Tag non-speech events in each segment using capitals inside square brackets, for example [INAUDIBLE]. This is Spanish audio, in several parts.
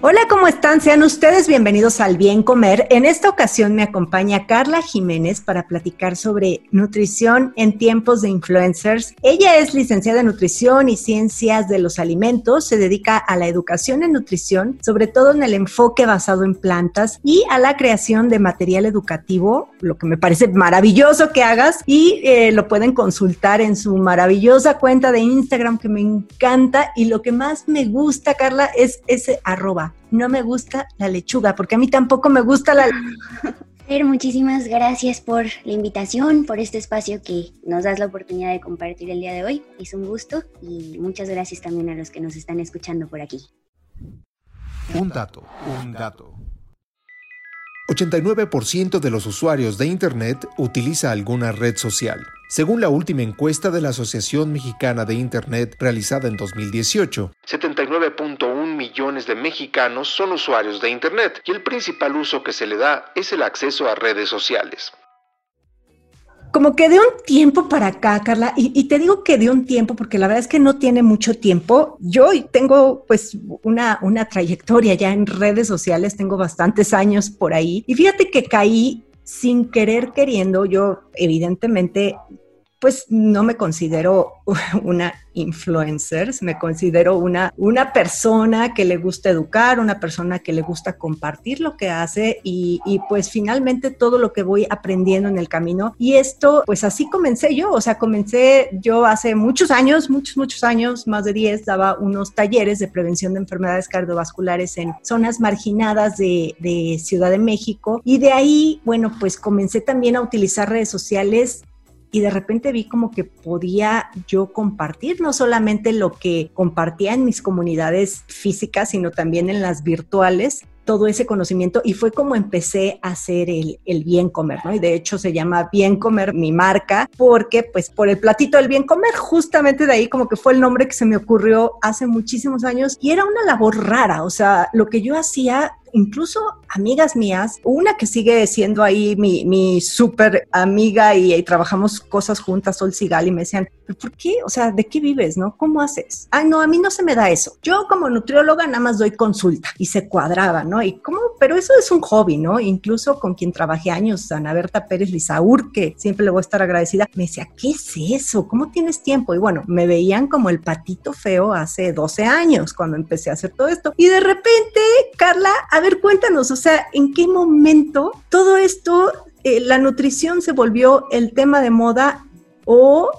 Hola, ¿cómo están? Sean ustedes bienvenidos al Bien Comer. En esta ocasión me acompaña Carla Jiménez para platicar sobre nutrición en tiempos de influencers. Ella es licenciada en nutrición y ciencias de los alimentos, se dedica a la educación en nutrición, sobre todo en el enfoque basado en plantas y a la creación de material educativo, lo que me parece maravilloso que hagas y eh, lo pueden consultar en su maravillosa cuenta de Instagram que me encanta y lo que más me gusta, Carla, es ese arroba no me gusta la lechuga, porque a mí tampoco me gusta la [LAUGHS] Pero muchísimas gracias por la invitación, por este espacio que nos das la oportunidad de compartir el día de hoy. Es un gusto y muchas gracias también a los que nos están escuchando por aquí. Un dato, un dato. 89% de los usuarios de Internet utiliza alguna red social. Según la última encuesta de la Asociación Mexicana de Internet realizada en 2018, 79.1 millones de mexicanos son usuarios de Internet y el principal uso que se le da es el acceso a redes sociales como que de un tiempo para acá, Carla, y, te digo que de un tiempo porque la verdad es que no tiene mucho tiempo. Yo tengo pues una, una trayectoria ya en redes sociales, tengo bastantes años por ahí, y fíjate que caí sin querer queriendo, yo evidentemente pues no me considero [LAUGHS] una influencer, me considero una, una persona que le gusta educar, una persona que le gusta compartir lo que hace y, pues finalmente todo lo que voy aprendiendo en el camino. Y esto, pues así comencé yo, o sea, comencé yo hace muchos años, muchos, muchos años, más de 10, daba unos talleres de prevención de enfermedades cardiovasculares en zonas marginadas de, de Ciudad de México. Y de ahí, bueno, pues comencé también a utilizar redes sociales y de repente vi como que podía yo compartir no solamente lo que compartía en mis comunidades físicas, sino también en las virtuales todo ese conocimiento y fue como empecé a hacer el, el, bien comer, ¿no? Y de hecho se llama Bien Comer mi marca porque pues por el platito del bien comer, justamente de ahí como que fue el nombre que se me ocurrió hace muchísimos años y era una labor rara, o sea, lo que yo hacía incluso amigas mías, una que sigue siendo ahí mi, mi súper amiga y, trabajamos cosas juntas, Sol Sigal, y me decían, ¿por qué? O sea, ¿de qué vives, no? ¿Cómo haces? Ay, no, a mí no se me da eso. Yo como nutrióloga nada más doy consulta y se cuadraba, ¿no? Y cómo, pero eso es un hobby, ¿no? Incluso con quien trabajé años, Ana Berta Pérez Lizaur, que siempre le voy a estar agradecida, me decía, ¿qué es eso? ¿Cómo tienes tiempo? Y bueno, me veían como el patito feo hace 12 años cuando empecé a hacer todo esto. Y de repente, Carla, a ver, cuéntanos, o sea, ¿en qué momento todo esto, eh, la nutrición se volvió el tema de moda o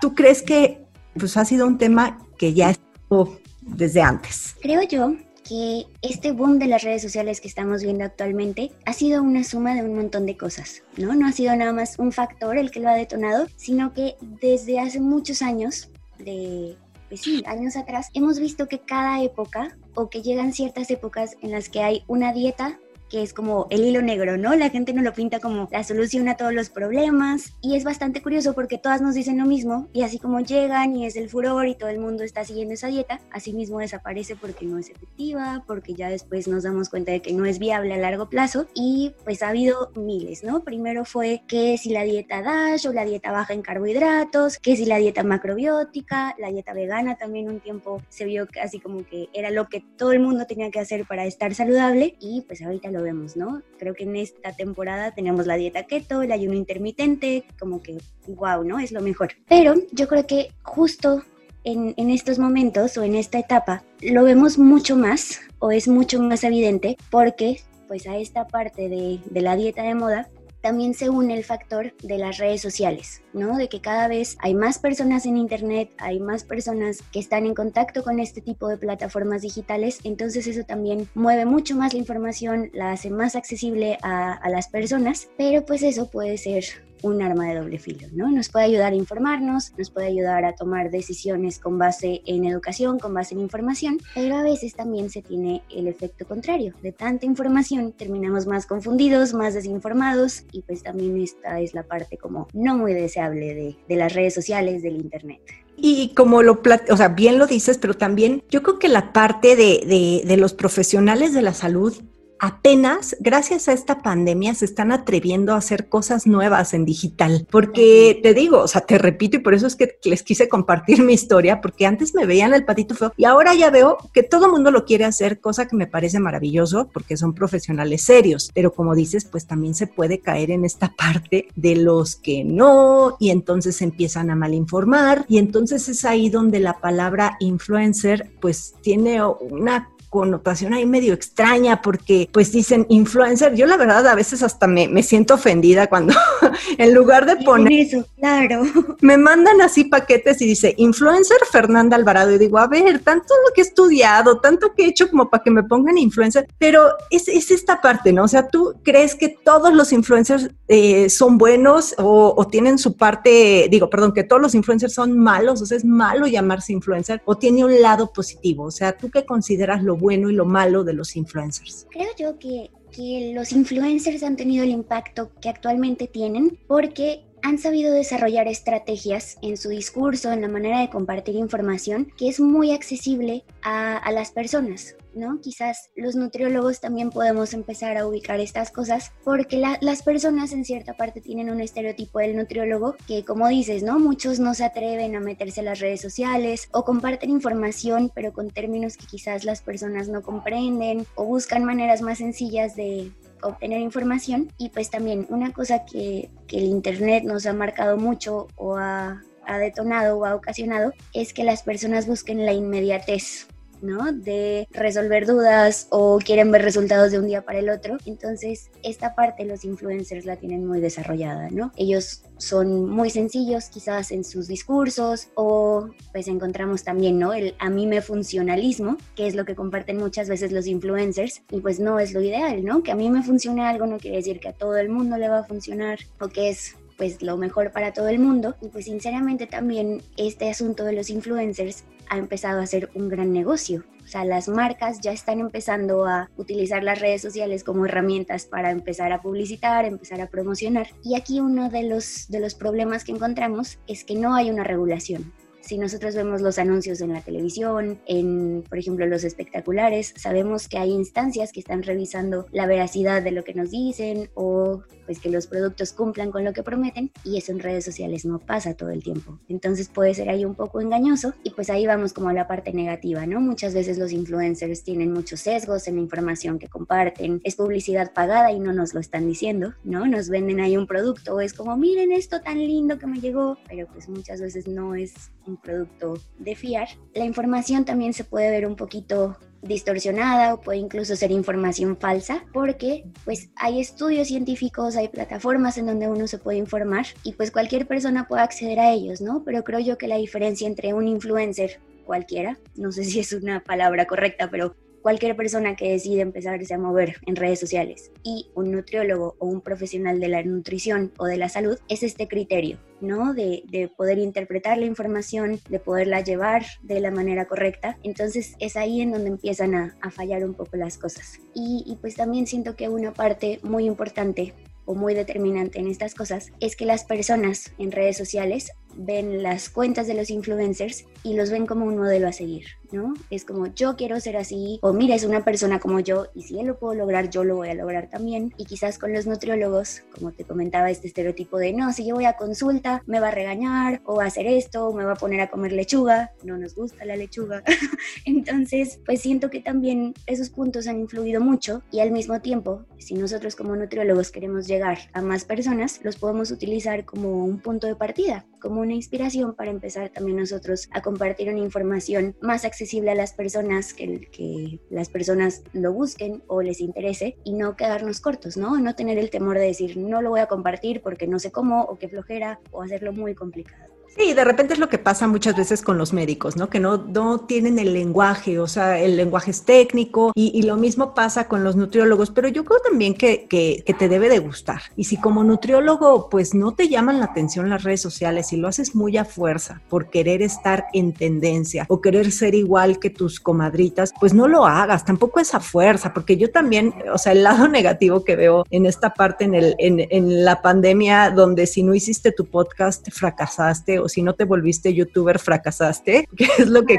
tú crees que pues ha sido un tema que ya estuvo desde antes? Creo yo que este boom de las redes sociales que estamos viendo actualmente ha sido una suma de un montón de cosas, ¿no? No ha sido nada más un factor el que lo ha detonado, sino que desde hace muchos años, de pues años atrás, hemos visto que cada época o que llegan ciertas épocas en las que hay una dieta que es como el hilo negro, ¿no? La gente no lo pinta como la solución a todos los problemas y es bastante curioso porque todas nos dicen lo mismo y así como llegan y es el furor y todo el mundo está siguiendo esa dieta, así mismo desaparece porque no es efectiva, porque ya después nos damos cuenta de que no es viable a largo plazo y pues ha habido miles, ¿no? Primero fue que si la dieta DASH o la dieta baja en carbohidratos, que si la dieta macrobiótica, la dieta vegana también un tiempo se vio así como que era lo que todo el mundo tenía que hacer para estar saludable y pues ahorita lo vemos, ¿no? Creo que en esta temporada tenemos la dieta keto, el ayuno intermitente, como que, wow, ¿no? Es lo mejor. Pero yo creo que justo en, en, estos momentos o en esta etapa lo vemos mucho más o es mucho más evidente porque pues a esta parte de, de la dieta de moda también se une el factor de las redes sociales, ¿no? De que cada vez hay más personas en Internet, hay más personas que están en contacto con este tipo de plataformas digitales, entonces eso también mueve mucho más la información, la hace más accesible a, a las personas, pero pues eso puede ser un arma de doble filo, ¿no? Nos puede ayudar a informarnos, nos puede ayudar a tomar decisiones con base en educación, con base en información, pero a veces también se tiene el efecto contrario. De tanta información terminamos más confundidos, más desinformados y pues también esta es la parte como no muy de, las redes sociales, del Internet. Y como lo, o sea, bien lo dices, pero también yo creo que la parte de, de los profesionales de la salud apenas, gracias a esta pandemia, se están atreviendo a hacer cosas nuevas en digital. Porque te digo, o sea, te repito, y por eso es que les quise compartir mi historia, porque antes me veían el patito feo y ahora ya veo que todo el mundo lo quiere hacer, cosa que me parece maravilloso porque son profesionales serios. Pero como dices, pues también se puede caer en esta parte de los que no, y entonces empiezan a malinformar, y entonces es ahí donde la palabra influencer, pues tiene una connotación ahí medio extraña porque pues dicen influencer. Yo la verdad a veces hasta me, me siento ofendida cuando [LAUGHS] en lugar de poner eso, claro. [LAUGHS] Me mandan así paquetes y dice influencer Fernanda Alvarado y digo, a ver, tanto lo que he estudiado, tanto que he hecho como para que me pongan influencer, pero es, es esta parte, ¿no? O sea, ¿tú crees que todos los influencers eh, son buenos o, o tienen su parte, digo, perdón, que todos los influencers son malos, o sea, es malo llamarse influencer o tiene un lado positivo? O sea, ¿tú qué consideras lo bueno y lo malo de los influencers? Creo yo que, que los influencers han tenido el impacto que actualmente tienen porque han sabido desarrollar estrategias en su discurso, en la manera de compartir información, que es muy accesible a, a las personas. ¿No? Quizás los nutriólogos también podemos empezar a ubicar estas cosas porque las personas en cierta parte tienen un estereotipo del nutriólogo que como dices, ¿no? Muchos no se atreven a meterse a las redes sociales o comparten información pero con términos que quizás las personas no comprenden o buscan maneras más sencillas de obtener información y pues también una cosa que, que el internet nos ha marcado mucho o ha, ha detonado o ha ocasionado es que las personas busquen la inmediatez ¿no? De resolver dudas o quieren ver resultados de un día para el otro. Entonces, esta parte los influencers la tienen muy desarrollada, ¿no? Ellos son muy sencillos quizás en sus discursos o pues encontramos también, ¿no? El a mí me funcionalismo, que es lo que comparten muchas veces los influencers y pues no es lo ideal, ¿no? Que a mí me funcione algo no quiere decir que a todo el mundo le va a funcionar o que es pues lo mejor para todo el mundo. Y pues sinceramente también este asunto de los influencers ha empezado a ser un gran negocio. O sea, las marcas ya están empezando a utilizar las redes sociales como herramientas para empezar a publicitar, empezar a promocionar. Y aquí uno de los, de los problemas que encontramos es que no hay una regulación. Si nosotros vemos los anuncios en la televisión, en, por ejemplo, los espectaculares, sabemos que hay instancias que están revisando la veracidad de lo que nos dicen o pues que los productos cumplan con lo que prometen y eso en redes sociales no pasa todo el tiempo. Entonces puede ser ahí un poco engañoso y pues ahí vamos como a la parte negativa, ¿no? Muchas veces los influencers tienen muchos sesgos en la información que comparten, es publicidad pagada y no nos lo están diciendo, ¿no? Nos venden ahí un producto, es como, miren esto tan lindo que me llegó, pero pues muchas veces no es un producto de fiar. La información también se puede ver un poquito distorsionada o puede incluso ser información falsa porque pues hay estudios científicos, hay plataformas en donde uno se puede informar y pues cualquier persona puede acceder a ellos, ¿no? Pero creo yo que la diferencia entre un influencer cualquiera, no sé si es una palabra correcta, pero cualquier persona que decide empezarse a mover en redes sociales y un nutriólogo o un profesional de la nutrición o de la salud es este criterio, ¿no? De, de, poder interpretar la información, de poderla llevar de la manera correcta. Entonces es ahí en donde empiezan a, a fallar un poco las cosas. Y, y pues también siento que una parte muy importante o muy determinante en estas cosas es que las personas en redes sociales ven las cuentas de los influencers y los ven como un modelo a seguir, ¿no? Es como yo quiero ser así, o mira, es una persona como yo y si él lo puedo lograr, yo lo voy a lograr también. Y quizás con los nutriólogos, como te comentaba, este estereotipo de no, si yo voy a consulta, me va a regañar, o va a hacer esto, o me va a poner a comer lechuga, no nos gusta la lechuga. [LAUGHS] Entonces, pues siento que también esos puntos han influido mucho y al mismo tiempo, si nosotros como nutriólogos queremos llegar a más personas, los podemos utilizar como un punto de partida como una inspiración para empezar también nosotros a compartir una información más accesible a las personas, que, las personas lo busquen o les interese y no quedarnos cortos, ¿no? No tener el temor de decir no lo voy a compartir porque no sé cómo o qué flojera o hacerlo muy complicado. Sí, de repente es lo que pasa muchas veces con los médicos, ¿no? Que no, no tienen el lenguaje, o sea, el lenguaje es técnico y, lo mismo pasa con los nutriólogos, pero yo creo también que, que, que, te debe de gustar. Y si como nutriólogo, pues no te llaman la atención las redes sociales y lo haces muy a fuerza por querer estar en tendencia o querer ser igual que tus comadritas, pues no lo hagas, tampoco es a fuerza, porque yo también, o sea, el lado [LAUGHS] negativo que veo en esta parte, en, el, en, en la pandemia, donde si no hiciste tu podcast, fracasaste o si no te volviste youtuber, fracasaste, [LAUGHS] que es lo que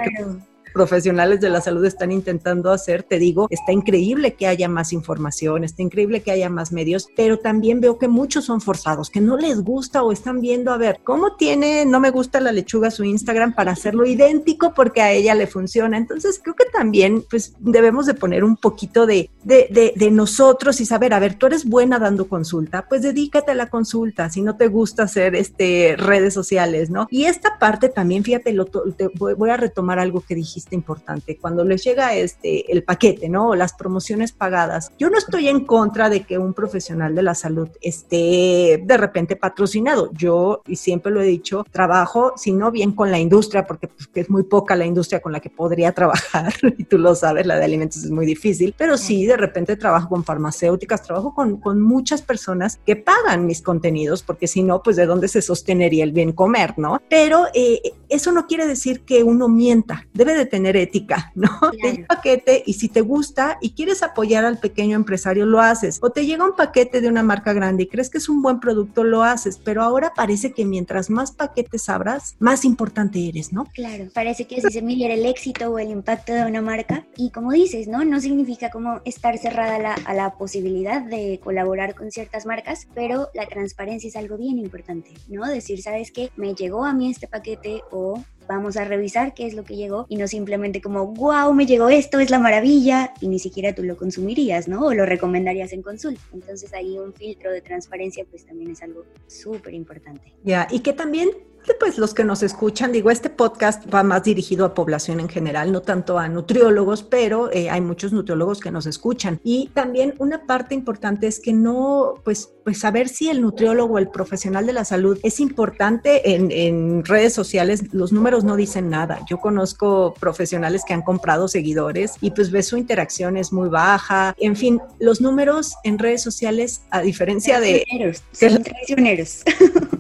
profesionales de la salud están intentando hacer, te digo, está increíble que haya más información, está increíble que haya más medios, pero también veo que muchos son forzados, que no les gusta o están viendo, a ver, ¿cómo tiene, no me gusta la lechuga su Instagram para hacerlo idéntico porque a ella le funciona? Entonces creo que también pues debemos de poner un poquito de, de, nosotros y saber, a ver, tú eres buena dando consulta, pues dedícate a la consulta, si no te gusta hacer este, redes sociales, ¿no? Y esta parte también, fíjate, lo, te, voy a retomar algo que dijiste importante. Cuando les llega este, el paquete, ¿no? O las promociones pagadas, yo no estoy en contra de que un profesional de la salud esté de repente patrocinado. Yo, y siempre lo he dicho, trabajo, si no bien con la industria, porque pues, es muy poca la industria con la que podría [LAUGHS] trabajar, y tú lo sabes, la de alimentos es muy difícil, pero sí, de repente trabajo con farmacéuticas, trabajo con, con muchas personas que pagan mis contenidos, porque si no, pues de dónde se sostenería el bien comer, ¿no? Pero eh, eso no quiere decir que uno mienta, debe de tener ética, ¿no? Te llega un paquete y si te gusta y quieres apoyar al pequeño empresario, lo haces. O te llega un paquete de una marca grande y crees que es un buen producto, lo haces. Pero ahora parece que mientras más paquetes abras, más importante eres, ¿no? Claro, parece que si se midiera el éxito o el impacto de una marca. Y como dices, ¿no? No significa como estar cerrada a la, a la posibilidad de colaborar con ciertas marcas, pero la transparencia es algo bien importante, ¿no? Decir, ¿sabes qué? Me llegó a mí este paquete o vamos a revisar qué es lo que llegó y no simplemente como, wow, me llegó esto, es la maravilla, y ni siquiera tú lo consumirías, ¿no? O lo recomendarías en consulta. Entonces ahí un filtro de transparencia pues también es algo súper importante. Ya, y que también pues los que nos escuchan, digo, este podcast va más dirigido a población en general, no tanto a nutriólogos, pero eh, hay muchos nutriólogos que nos escuchan. Y también una parte importante es que no, pues, pues saber si el nutriólogo, el profesional de la salud es importante en, en redes sociales, los números no dicen nada. Yo conozco profesionales que han comprado seguidores y pues ves su interacción es muy baja. En fin, los números en redes sociales, a diferencia de... Son traicioneros. [LAUGHS]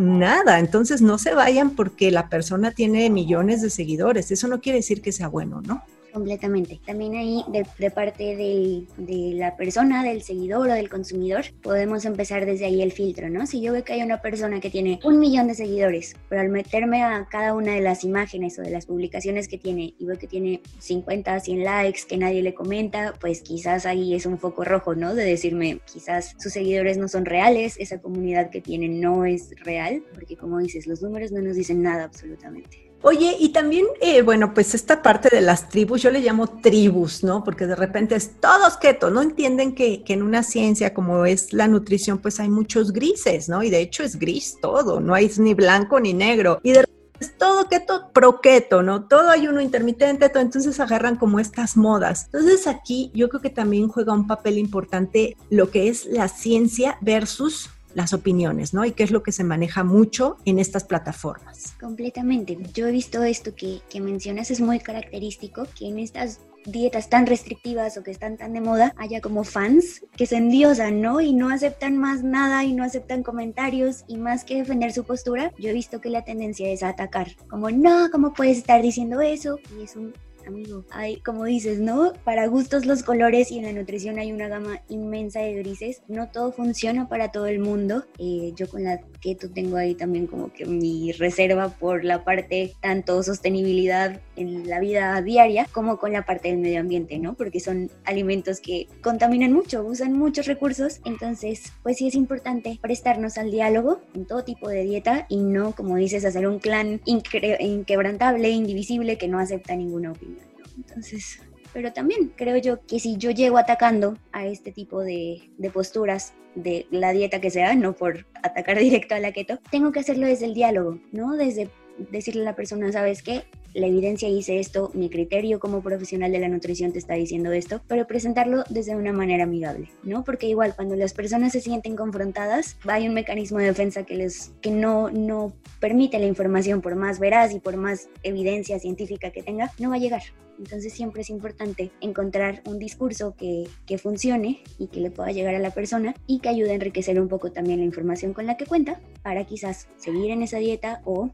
nada. Entonces no se vayan porque la persona tiene millones de seguidores. Eso no quiere decir que sea bueno, ¿no? Completamente. También ahí, de, parte de la persona, del seguidor o del consumidor, podemos empezar desde ahí el filtro, ¿no? Si yo veo que hay una persona que tiene un millón de seguidores, pero al meterme a cada una de las imágenes o de las publicaciones que tiene y veo que tiene 50, 100 likes, que nadie le comenta, pues quizás ahí es un foco rojo, ¿no? De decirme, quizás sus seguidores no son reales, esa comunidad que tiene no es real, porque como dices, los números no nos dicen nada absolutamente. Oye, y también, eh, bueno, pues esta parte de las tribus, yo le llamo tribus, ¿no? Porque de repente es todos keto, no entienden que, en una ciencia como es la nutrición, pues hay muchos grises, ¿no? Y de hecho es gris todo, no hay ni blanco ni negro. Y de repente es todo keto, pro keto, ¿no? Todo hay uno intermitente, todo, entonces agarran como estas modas. Entonces aquí yo creo que también juega un papel importante lo que es la ciencia versus las opiniones, ¿no? Y qué es lo que se maneja mucho en estas plataformas. Completamente. Yo he visto esto que, que mencionas, es muy característico, que en estas dietas tan restrictivas o que están tan de moda, haya como fans que se endiosan, ¿no? Y no aceptan más nada y no aceptan comentarios y más que defender su postura, yo he visto que la tendencia es a atacar, como no, ¿cómo puedes estar diciendo eso? Y es un amigo. Hay, como dices, ¿no? Para gustos los colores y en la nutrición hay una gama inmensa de grises. No todo funciona para todo el mundo. Eh, yo con la keto tengo ahí también como que mi reserva por la parte tanto sostenibilidad en la vida diaria como con la parte del medio ambiente, ¿no? Porque son alimentos que contaminan mucho, usan muchos recursos. Entonces, pues sí es importante prestarnos al diálogo en todo tipo de dieta y no, como dices, hacer un clan inquebrantable, indivisible que no acepta ninguna opinión. Entonces, pero también creo yo que si yo llego atacando a este tipo de, de posturas de la dieta que sea, no por atacar [LAUGHS] directo a la keto, tengo que hacerlo desde el diálogo, ¿no? Desde decirle a la persona, ¿sabes qué? La evidencia dice esto, mi criterio como profesional de la nutrición te está diciendo esto, pero presentarlo desde una manera amigable, ¿no? Porque igual cuando las personas se sienten confrontadas, hay un mecanismo de defensa que les que no no permite la información por más veraz y por más evidencia científica que tenga, no va a llegar. Entonces siempre es importante encontrar un discurso que, que funcione y que le pueda llegar a la persona y que ayude a enriquecer un poco también la información con la que cuenta para quizás seguir en esa dieta o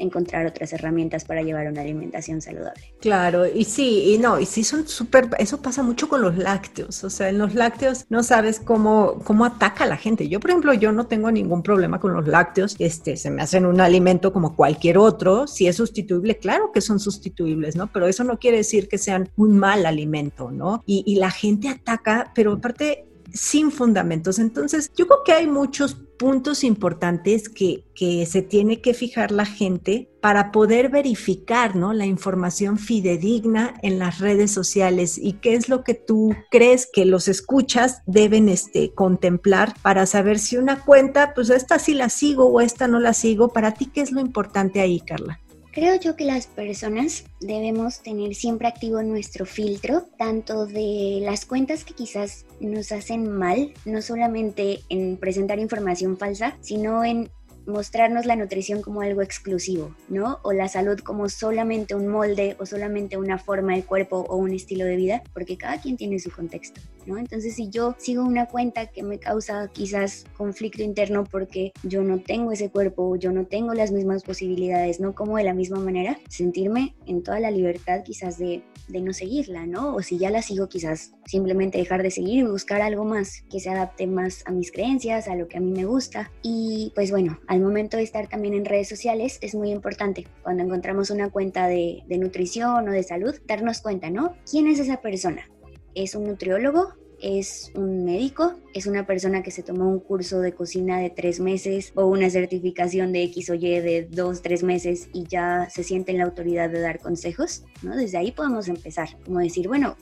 encontrar otras herramientas para llevar una alimentación saludable. Claro, y sí, y no, y sí son súper, eso pasa mucho con los lácteos, o sea, en los lácteos no sabes cómo, cómo ataca a la gente. Yo, por ejemplo, yo no tengo ningún problema con los lácteos, este, se me hacen un alimento como cualquier otro, si es sustituible, claro que son sustituibles, ¿no? Pero eso no quiere decir que sean un mal alimento, ¿no? Y, y la gente ataca, pero aparte sin fundamentos. Entonces, yo creo que hay muchos puntos importantes que, que, se tiene que fijar la gente para poder verificar ¿no? la información fidedigna en las redes sociales y qué es lo que tú crees que los escuchas deben este, contemplar para saber si una cuenta, pues esta sí la sigo o esta no la sigo. Para ti, ¿qué es lo importante ahí, Carla? Creo yo que las personas debemos tener siempre activo nuestro filtro, tanto de las cuentas que quizás nos hacen mal, no solamente en presentar información falsa, sino en mostrarnos la nutrición como algo exclusivo, ¿no? O la salud como solamente un molde o solamente una forma de cuerpo o un estilo de vida, porque cada quien tiene su contexto, ¿no? Entonces, si yo sigo una cuenta que me causa quizás conflicto interno porque yo no tengo ese cuerpo, yo no tengo las mismas posibilidades, no como de la misma manera, sentirme en toda la libertad quizás de, no seguirla, ¿no? O si ya la sigo, quizás simplemente dejar de seguir y buscar algo más que se adapte más a mis creencias, a lo que a mí me gusta. Y pues bueno, al momento de estar también en redes sociales es muy importante cuando encontramos una cuenta de nutrición o de salud, darnos cuenta, ¿no? ¿Quién es esa persona? ¿Es un nutriólogo? es un médico, es una persona que se tomó un curso de cocina de tres meses o una certificación de X o Y de dos, tres meses y ya se siente en la autoridad de dar consejos, ¿no? Desde ahí podemos empezar, como decir, bueno,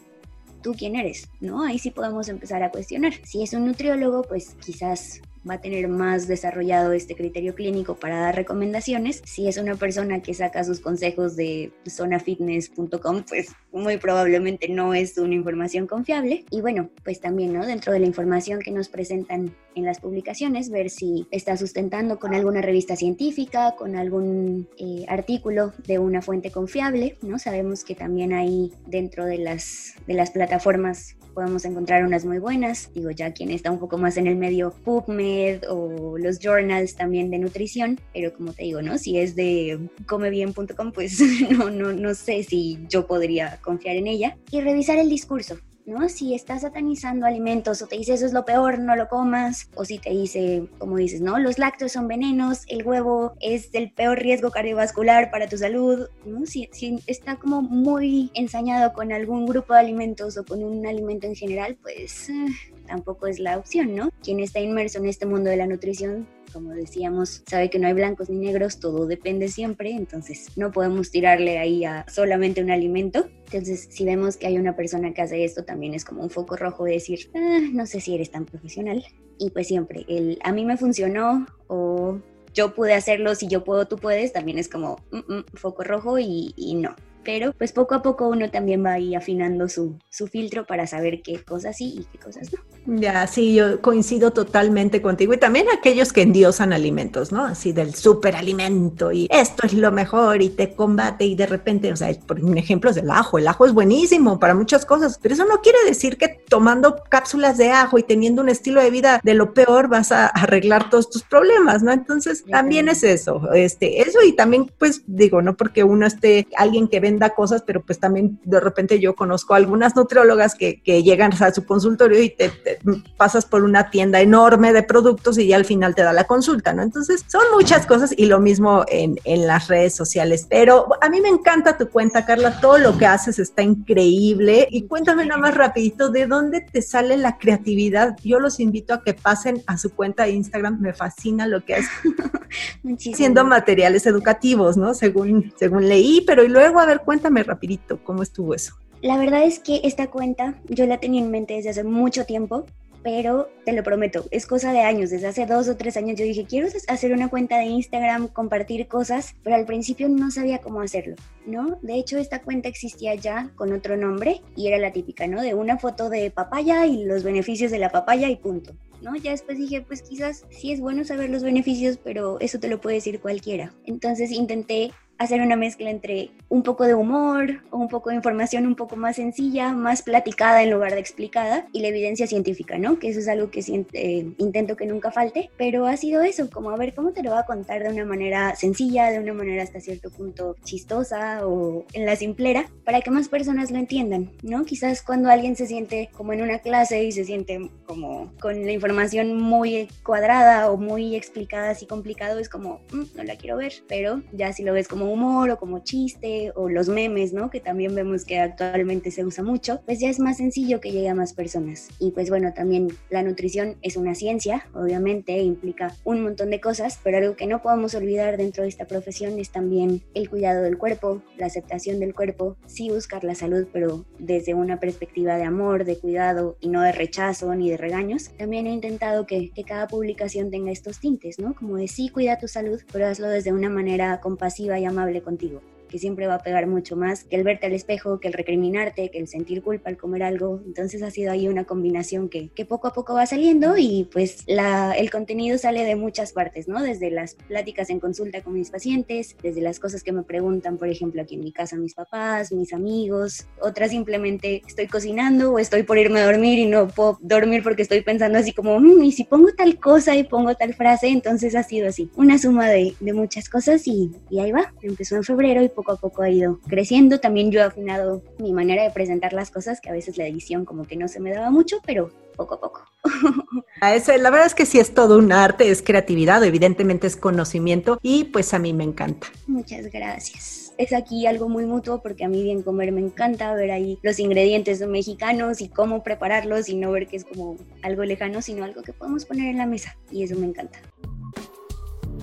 ¿tú quién eres? ¿No? Ahí sí podemos empezar a cuestionar. Si es un nutriólogo, pues quizás va a tener más desarrollado este criterio clínico para dar recomendaciones. Si es una persona que saca sus consejos de zonafitness.com, pues muy probablemente no es una información confiable. Y bueno, pues también, ¿no? Dentro de la información que nos presentan en las publicaciones, ver si está sustentando con alguna revista científica, con algún eh, artículo de una fuente confiable, ¿no? Sabemos que también hay dentro de las, de las plataformas podemos encontrar unas muy buenas. Digo, ya quien está un poco más en el medio PubMed o los journals también de nutrición, pero como te digo, ¿no? Si es de comebien.com, pues [LAUGHS] no, no, no sé si yo podría confiar en ella. Y revisar el discurso. ¿no? Si estás satanizando alimentos o te dice eso es lo peor, no lo comas, o si te dice, como dices, ¿no? Los lácteos son venenos, el huevo es el peor riesgo cardiovascular para tu salud, ¿no? Si, si está como muy ensañado con algún grupo de alimentos o con un alimento en general, pues eh, tampoco es la opción, ¿no? Quien está inmerso en este mundo de la nutrición como decíamos, sabe que no hay blancos ni negros, todo depende siempre, entonces no podemos tirarle ahí a solamente un alimento. Entonces, si vemos que hay una persona que hace esto, también es como un foco rojo de decir, ah, no sé si eres tan profesional. Y pues siempre, el a mí me funcionó o yo pude hacerlo, si yo puedo, tú puedes, también es como mm, mm, foco rojo y, y no pero pues poco a poco uno también va ahí afinando su, su filtro para saber qué cosas sí y qué cosas no. Ya, sí, yo coincido totalmente contigo y también aquellos que endiosan alimentos, ¿no? Así del superalimento y esto es lo mejor y te combate y de repente, o sea, por ejemplo es el ajo, el ajo es buenísimo para muchas cosas, pero eso no quiere decir que tomando cápsulas de ajo y teniendo un estilo de vida de lo peor vas a arreglar todos tus problemas, ¿no? Entonces también es eso, este, eso y también pues digo, no porque uno esté, alguien que venda cosas, pero pues también de repente yo conozco algunas nutriólogas que, que llegan a su consultorio y te, te pasas por una tienda enorme de productos y ya al final te da la consulta, ¿no? Entonces, son muchas cosas y lo mismo en, en las redes sociales. Pero a mí me encanta tu cuenta, Carla, todo lo que haces está increíble. Y cuéntame nada más rapidito, ¿de dónde te sale la creatividad? Yo los invito a que pasen a su cuenta de Instagram, me fascina lo que haces. [LAUGHS] Haciendo materiales educativos, ¿no? Según, según leí, pero y luego, a ver, cuéntame rapidito, ¿cómo estuvo eso? La verdad es que esta cuenta yo la tenía en mente desde hace mucho tiempo pero te lo prometo, es cosa de años. Desde hace dos o tres años yo dije, quiero hacer una cuenta de Instagram, compartir cosas, pero al principio no sabía cómo hacerlo, ¿no? De hecho, esta cuenta existía ya con otro nombre y era la típica, ¿no? De una foto de papaya y los beneficios de la papaya y punto. ¿no? Ya después dije, pues quizás sí es bueno saber los beneficios, pero eso te lo puede decir cualquiera. Entonces intenté hacer una mezcla entre un poco de humor o un poco de información un poco más sencilla, más platicada en lugar de explicada y la evidencia científica, ¿no? Que eso es algo que eh, intento que nunca falte, pero ha sido eso, como a ver cómo te lo va a contar de una manera sencilla, de una manera hasta cierto punto chistosa o en la simplera, para que más personas lo entiendan, ¿no? Quizás cuando alguien se siente como en una clase y se siente como con la información muy cuadrada o muy explicada así complicado, es como, mm, no la quiero ver, pero ya si lo ves como humor o como chiste o los memes, ¿no? Que también vemos que actualmente se usa mucho, pues ya es más sencillo que llegue a más personas. Y pues bueno, también la nutrición es una ciencia, obviamente implica un montón de cosas, pero algo que no podemos olvidar dentro de esta profesión es también el cuidado del cuerpo, la aceptación del cuerpo, sí buscar la salud, pero desde una perspectiva de amor, de cuidado y no de rechazo ni de regaños. También he intentado que, que cada publicación tenga estos tintes, ¿no? Como de sí, cuida tu salud, pero hazlo desde una manera compasiva y amable amable contigo que siempre va a pegar mucho más que el verte al espejo, que el recriminarte, que el sentir culpa al comer algo. Entonces ha sido ahí una combinación que, que poco a poco va saliendo y pues el contenido sale de muchas partes, ¿no? Desde las pláticas en consulta con mis pacientes, desde las cosas que me preguntan, por ejemplo, aquí en mi casa mis papás, mis amigos, otras simplemente estoy cocinando o estoy por irme a dormir y no puedo dormir porque estoy pensando así como, mm, y si pongo tal cosa y pongo tal frase, entonces ha sido así, una suma de, de muchas cosas y, y ahí va, empezó en febrero y poco a poco ha ido creciendo. También yo he afinado mi manera de presentar las cosas, que a veces la edición como que no se me daba mucho, pero poco a poco. [LAUGHS] la verdad es que sí es todo un arte, es creatividad, evidentemente es conocimiento y pues a mí me encanta. Muchas gracias. Es aquí algo muy mutuo porque a mí bien comer me encanta ver ahí los ingredientes mexicanos y cómo prepararlos y no ver que es como algo lejano, sino algo que podemos poner en la mesa y eso me encanta.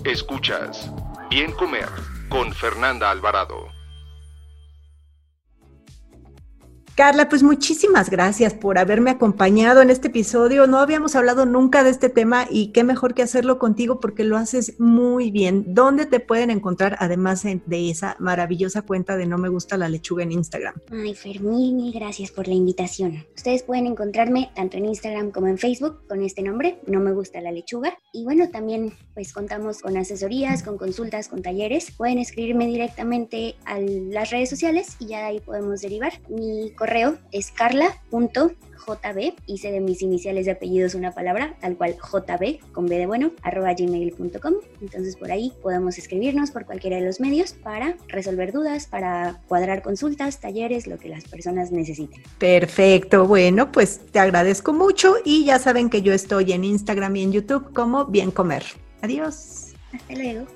Escuchas Bien Comer con Fernanda Alvarado. Carla, pues muchísimas gracias por haberme acompañado en este episodio. No habíamos hablado nunca de este tema y qué mejor que hacerlo contigo porque lo haces muy bien. ¿Dónde te pueden encontrar además de esa maravillosa cuenta de No me gusta la lechuga en Instagram? Ay, Fermín, gracias por la invitación. Ustedes pueden encontrarme tanto en Instagram como en Facebook con este nombre, No me gusta la lechuga. Y bueno, también pues contamos con asesorías, con consultas, con talleres. Pueden escribirme directamente a las redes sociales y ya de ahí podemos derivar. Mi correo es carla.jb, hice de mis iniciales de apellidos una palabra, tal cual jb, con b de bueno, arroba gmail.com. Entonces por ahí podemos escribirnos por cualquiera de los medios para resolver dudas, para cuadrar consultas, talleres, lo que las personas necesiten. Perfecto, bueno, pues te agradezco mucho y ya saben que yo estoy en Instagram y en YouTube como Bien Comer. Adiós. Hasta luego.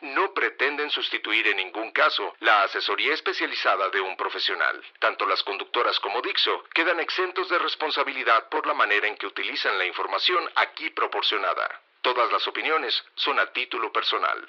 no pretenden sustituir en ningún caso la asesoría especializada de un profesional. Tanto las conductoras como Dixo quedan exentos de responsabilidad por la manera en que utilizan la información aquí proporcionada. Todas las opiniones son a título personal.